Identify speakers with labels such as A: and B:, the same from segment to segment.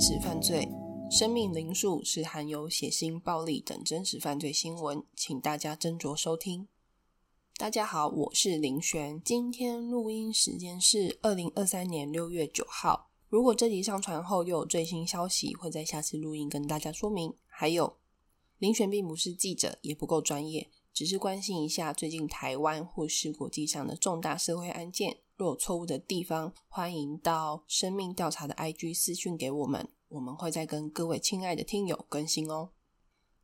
A: 是犯罪，生命灵数是含有血腥、暴力等真实犯罪新闻，请大家斟酌收听。大家好，我是林璇，今天录音时间是二零二三年六月九号。如果这集上传后又有最新消息，会在下次录音跟大家说明。还有，林璇并不是记者，也不够专业，只是关心一下最近台湾或是国际上的重大社会案件。若有错误的地方，欢迎到生命调查的 IG 私讯给我们，我们会再跟各位亲爱的听友更新哦。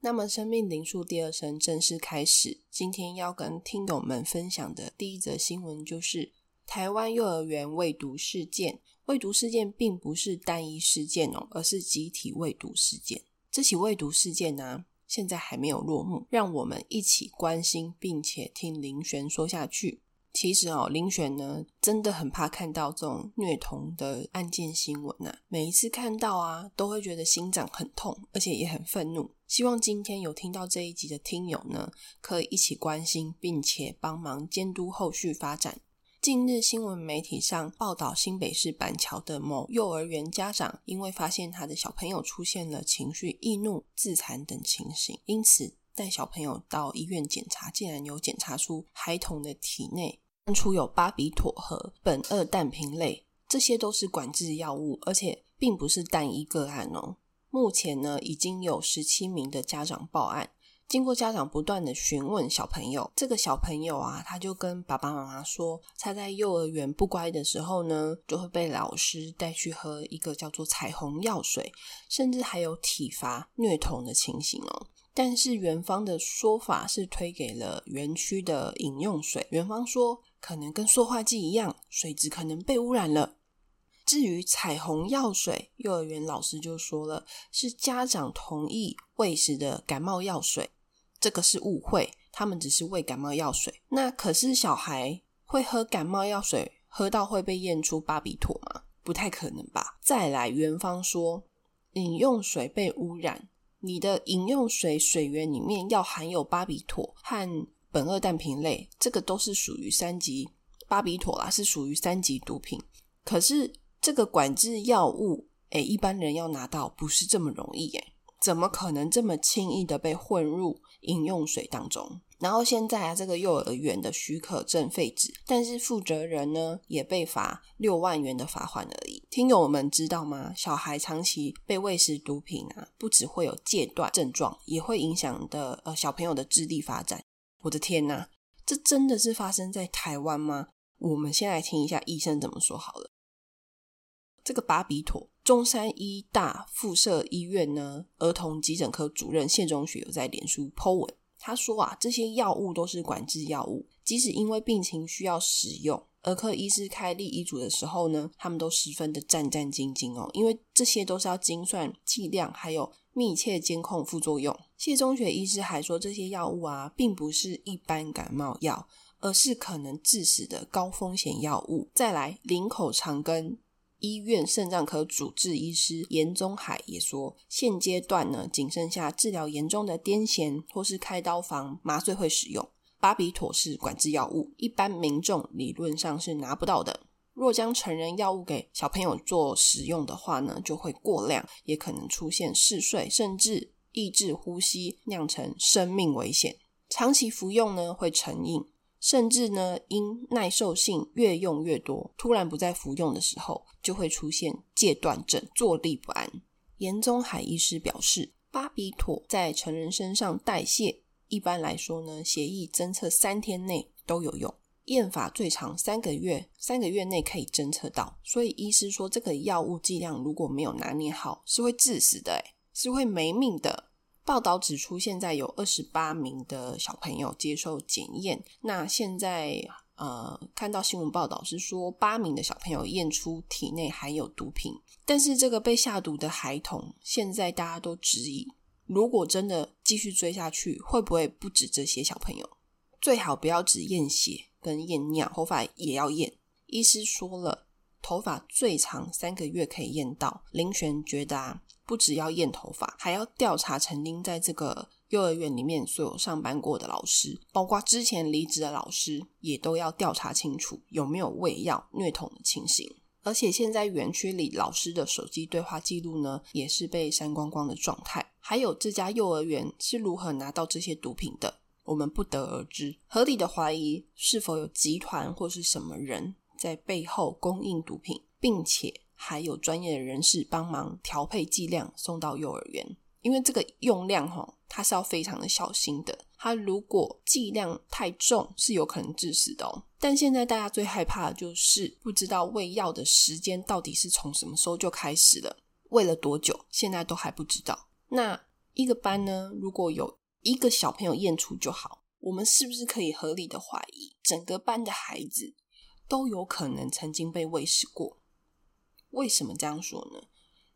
A: 那么，生命灵数第二声正式开始。今天要跟听友们分享的第一则新闻，就是台湾幼儿园未读事件。未读事件并不是单一事件哦，而是集体未读事件。这起未读事件呢，现在还没有落幕，让我们一起关心，并且听林璇说下去。其实哦，林璇呢真的很怕看到这种虐童的案件新闻呐。每一次看到啊，都会觉得心脏很痛，而且也很愤怒。希望今天有听到这一集的听友呢，可以一起关心，并且帮忙监督后续发展。近日新闻媒体上报道，新北市板桥的某幼儿园家长，因为发现他的小朋友出现了情绪易怒、自残等情形，因此带小朋友到医院检查，竟然有检查出孩童的体内。出有巴比妥和苯二氮平类，这些都是管制药物，而且并不是单一个案哦。目前呢，已经有十七名的家长报案。经过家长不断的询问小朋友，这个小朋友啊，他就跟爸爸妈妈说，他在幼儿园不乖的时候呢，就会被老师带去喝一个叫做彩虹药水，甚至还有体罚虐童的情形哦。但是园方的说法是推给了园区的饮用水，园方说。可能跟塑化剂一样，水质可能被污染了。至于彩虹药水，幼儿园老师就说了，是家长同意喂食的感冒药水，这个是误会，他们只是喂感冒药水。那可是小孩会喝感冒药水，喝到会被验出巴比妥吗？不太可能吧。再来，园方说饮用水被污染，你的饮用水水源里面要含有巴比妥和。苯二氮平类，这个都是属于三级巴比妥啦，是属于三级毒品。可是这个管制药物，诶，一般人要拿到不是这么容易诶，怎么可能这么轻易的被混入饮用水当中？然后现在啊，这个幼儿园的许可证废止，但是负责人呢也被罚六万元的罚款而已。听友们知道吗？小孩长期被喂食毒品啊，不只会有戒断症状，也会影响的呃小朋友的智力发展。我的天呐，这真的是发生在台湾吗？我们先来听一下医生怎么说好了。这个巴比妥，中山医大附设医院呢儿童急诊科主任谢中学有在脸书 po 文，他说啊，这些药物都是管制药物，即使因为病情需要使用，儿科医师开立医嘱的时候呢，他们都十分的战战兢兢哦，因为这些都是要精算剂量，还有。密切监控副作用。谢中学医师还说，这些药物啊，并不是一般感冒药，而是可能致死的高风险药物。再来，林口长庚医院肾脏科主治医师严宗海也说，现阶段呢，仅剩下治疗严重的癫痫或是开刀房麻醉会使用。巴比妥是管制药物，一般民众理论上是拿不到的。若将成人药物给小朋友做使用的话呢，就会过量，也可能出现嗜睡，甚至抑制呼吸，酿成生命危险。长期服用呢，会成瘾，甚至呢，因耐受性越用越多，突然不再服用的时候，就会出现戒断症，坐立不安。严宗海医师表示，巴比妥在成人身上代谢，一般来说呢，协议侦测三天内都有用。验法最长三个月，三个月内可以侦测到，所以医师说这个药物剂量如果没有拿捏好，是会致死的，是会没命的。报道指出，现在有二十八名的小朋友接受检验，那现在呃看到新闻报道是说八名的小朋友验出体内含有毒品，但是这个被下毒的孩童，现在大家都质疑，如果真的继续追下去，会不会不止这些小朋友？最好不要只验血。跟验尿，头发也要验。医师说了，头发最长三个月可以验到。林璇觉得啊，不只要验头发，还要调查曾经在这个幼儿园里面所有上班过的老师，包括之前离职的老师，也都要调查清楚有没有喂药虐童的情形。而且现在园区里老师的手机对话记录呢，也是被删光光的状态。还有这家幼儿园是如何拿到这些毒品的，我们不得而知。合理的怀疑是否有集团或是什么人在背后供应毒品，并且还有专业的人士帮忙调配剂量送到幼儿园。因为这个用量哈，它是要非常的小心的。它如果剂量太重，是有可能致死的哦。但现在大家最害怕的就是不知道喂药的时间到底是从什么时候就开始了，喂了多久，现在都还不知道。那一个班呢，如果有一个小朋友验出就好，我们是不是可以合理的怀疑，整个班的孩子都有可能曾经被喂食过？为什么这样说呢？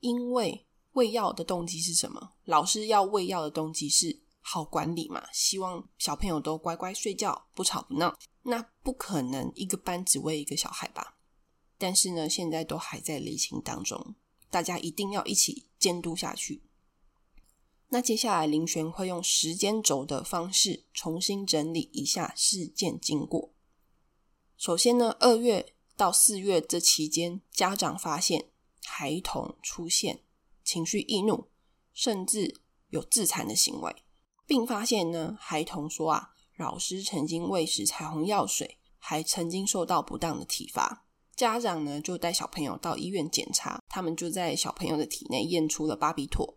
A: 因为喂药的动机是什么？老师要喂药的动机是好管理嘛？希望小朋友都乖乖睡觉，不吵不闹。那不可能一个班只喂一个小孩吧？但是呢，现在都还在理清当中，大家一定要一起监督下去。那接下来林璇会用时间轴的方式重新整理一下事件经过。首先呢，二月到四月这期间，家长发现孩童出现。情绪易怒，甚至有自残的行为，并发现呢，孩童说啊，老师曾经喂食彩虹药水，还曾经受到不当的体罚。家长呢就带小朋友到医院检查，他们就在小朋友的体内验出了巴比妥。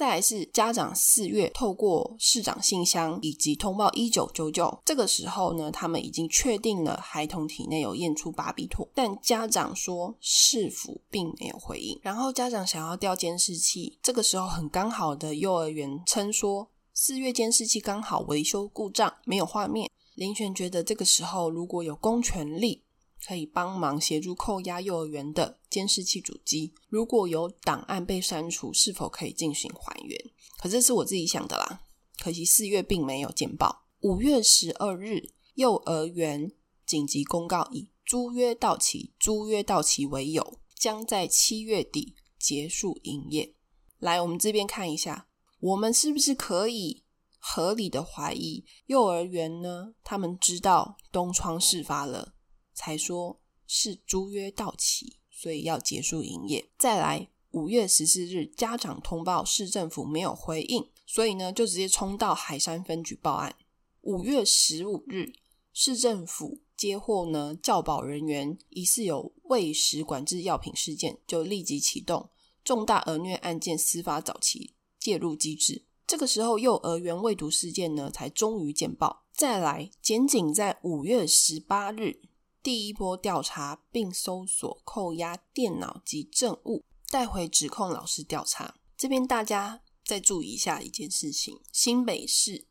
A: 再来是家长四月透过市长信箱以及通报一九九九，这个时候呢，他们已经确定了孩童体内有验出巴比妥，但家长说市府并没有回应。然后家长想要调监视器，这个时候很刚好的幼儿园称说四月监视器刚好维修故障，没有画面。林璇觉得这个时候如果有公权力。可以帮忙协助扣押幼儿园的监视器主机，如果有档案被删除，是否可以进行还原？可这是我自己想的啦。可惜四月并没有见报。五月十二日，幼儿园紧急公告以租约到期、租约到期为由，将在七月底结束营业。来，我们这边看一下，我们是不是可以合理的怀疑幼儿园呢？他们知道东窗事发了。才说是租约到期，所以要结束营业。再来，五月十四日，家长通报市政府没有回应，所以呢就直接冲到海山分局报案。五月十五日，市政府接获呢教保人员疑似有喂食管制药品事件，就立即启动重大儿虐案件司法早期介入机制。这个时候，幼儿园喂毒事件呢才终于见报。再来，检警在五月十八日。第一波调查，并搜索扣押电脑及证物，带回指控老师调查。这边大家再注意一下一件事情：新北市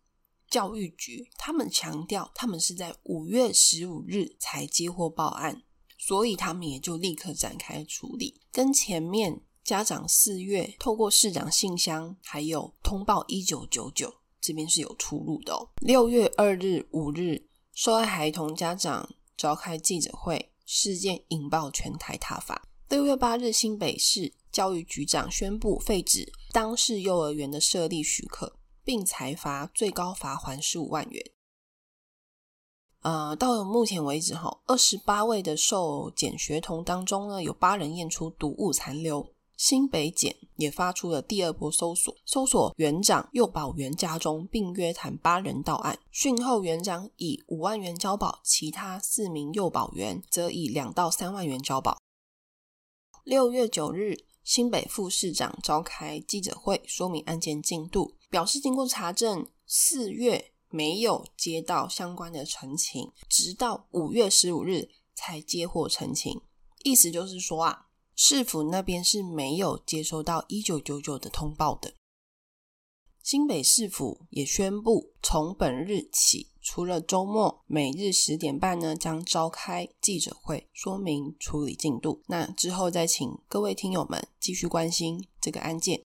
A: 教育局他们强调，他们是在五月十五日才接获报案，所以他们也就立刻展开处理。跟前面家长四月透过市长信箱，还有通报一九九九这边是有出入的哦。六月二日、五日，受害孩童家长。召开记者会，事件引爆全台挞伐。六月八日，新北市教育局长宣布废止当事幼儿园的设立许可，并裁罚最高罚款十五万元。呃，到目前为止，哈，二十八位的受检学童当中呢，有八人验出毒物残留。新北检也发出了第二波搜索，搜索园长幼保员家中，并约谈八人到案。讯后，园长以五万元交保，其他四名幼保员则以两到三万元交保。六月九日，新北副市长召开记者会，说明案件进度，表示经过查证，四月没有接到相关的陈情，直到五月十五日才接获陈情。意思就是说啊。市府那边是没有接收到一九九九的通报的。新北市府也宣布，从本日起，除了周末，每日十点半呢，将召开记者会，说明处理进度。那之后再请各位听友们继续关心这个案件。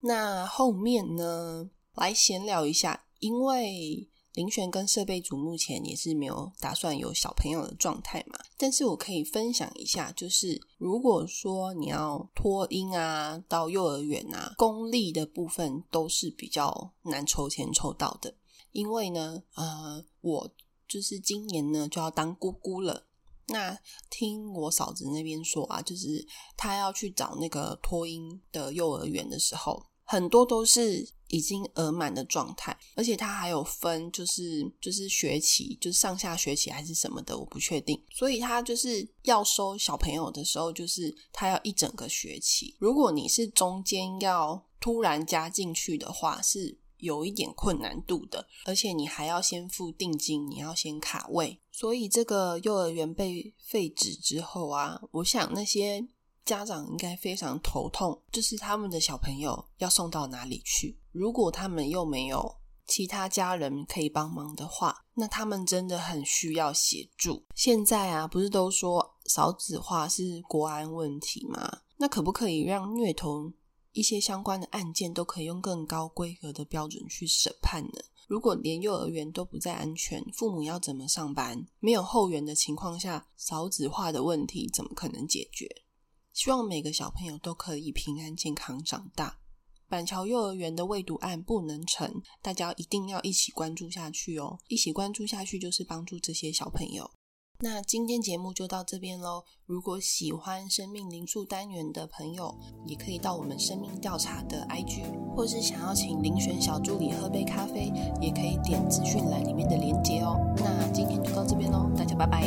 A: 那后面呢，来闲聊一下，因为。林璇跟设备组目前也是没有打算有小朋友的状态嘛，但是我可以分享一下，就是如果说你要托婴啊，到幼儿园啊，公立的部分都是比较难筹钱筹到的，因为呢，呃，我就是今年呢就要当姑姑了，那听我嫂子那边说啊，就是她要去找那个托婴的幼儿园的时候，很多都是已经额满的状态，而且他还有分，就是就是学期，就是上下学期还是什么的，我不确定。所以他就是要收小朋友的时候，就是他要一整个学期。如果你是中间要突然加进去的话，是。有一点困难度的，而且你还要先付定金，你要先卡位，所以这个幼儿园被废止之后啊，我想那些家长应该非常头痛，就是他们的小朋友要送到哪里去？如果他们又没有其他家人可以帮忙的话，那他们真的很需要协助。现在啊，不是都说少子化是国安问题吗？那可不可以让虐童？一些相关的案件都可以用更高规格的标准去审判呢。如果连幼儿园都不再安全，父母要怎么上班？没有后援的情况下，少子化的问题怎么可能解决？希望每个小朋友都可以平安健康长大。板桥幼儿园的未读案不能成，大家一定要一起关注下去哦！一起关注下去，就是帮助这些小朋友。那今天节目就到这边喽。如果喜欢生命灵数单元的朋友，也可以到我们生命调查的 IG，或是想要请遴选小助理喝杯咖啡，也可以点资讯栏里面的链接哦。那今天就到这边喽，大家拜拜。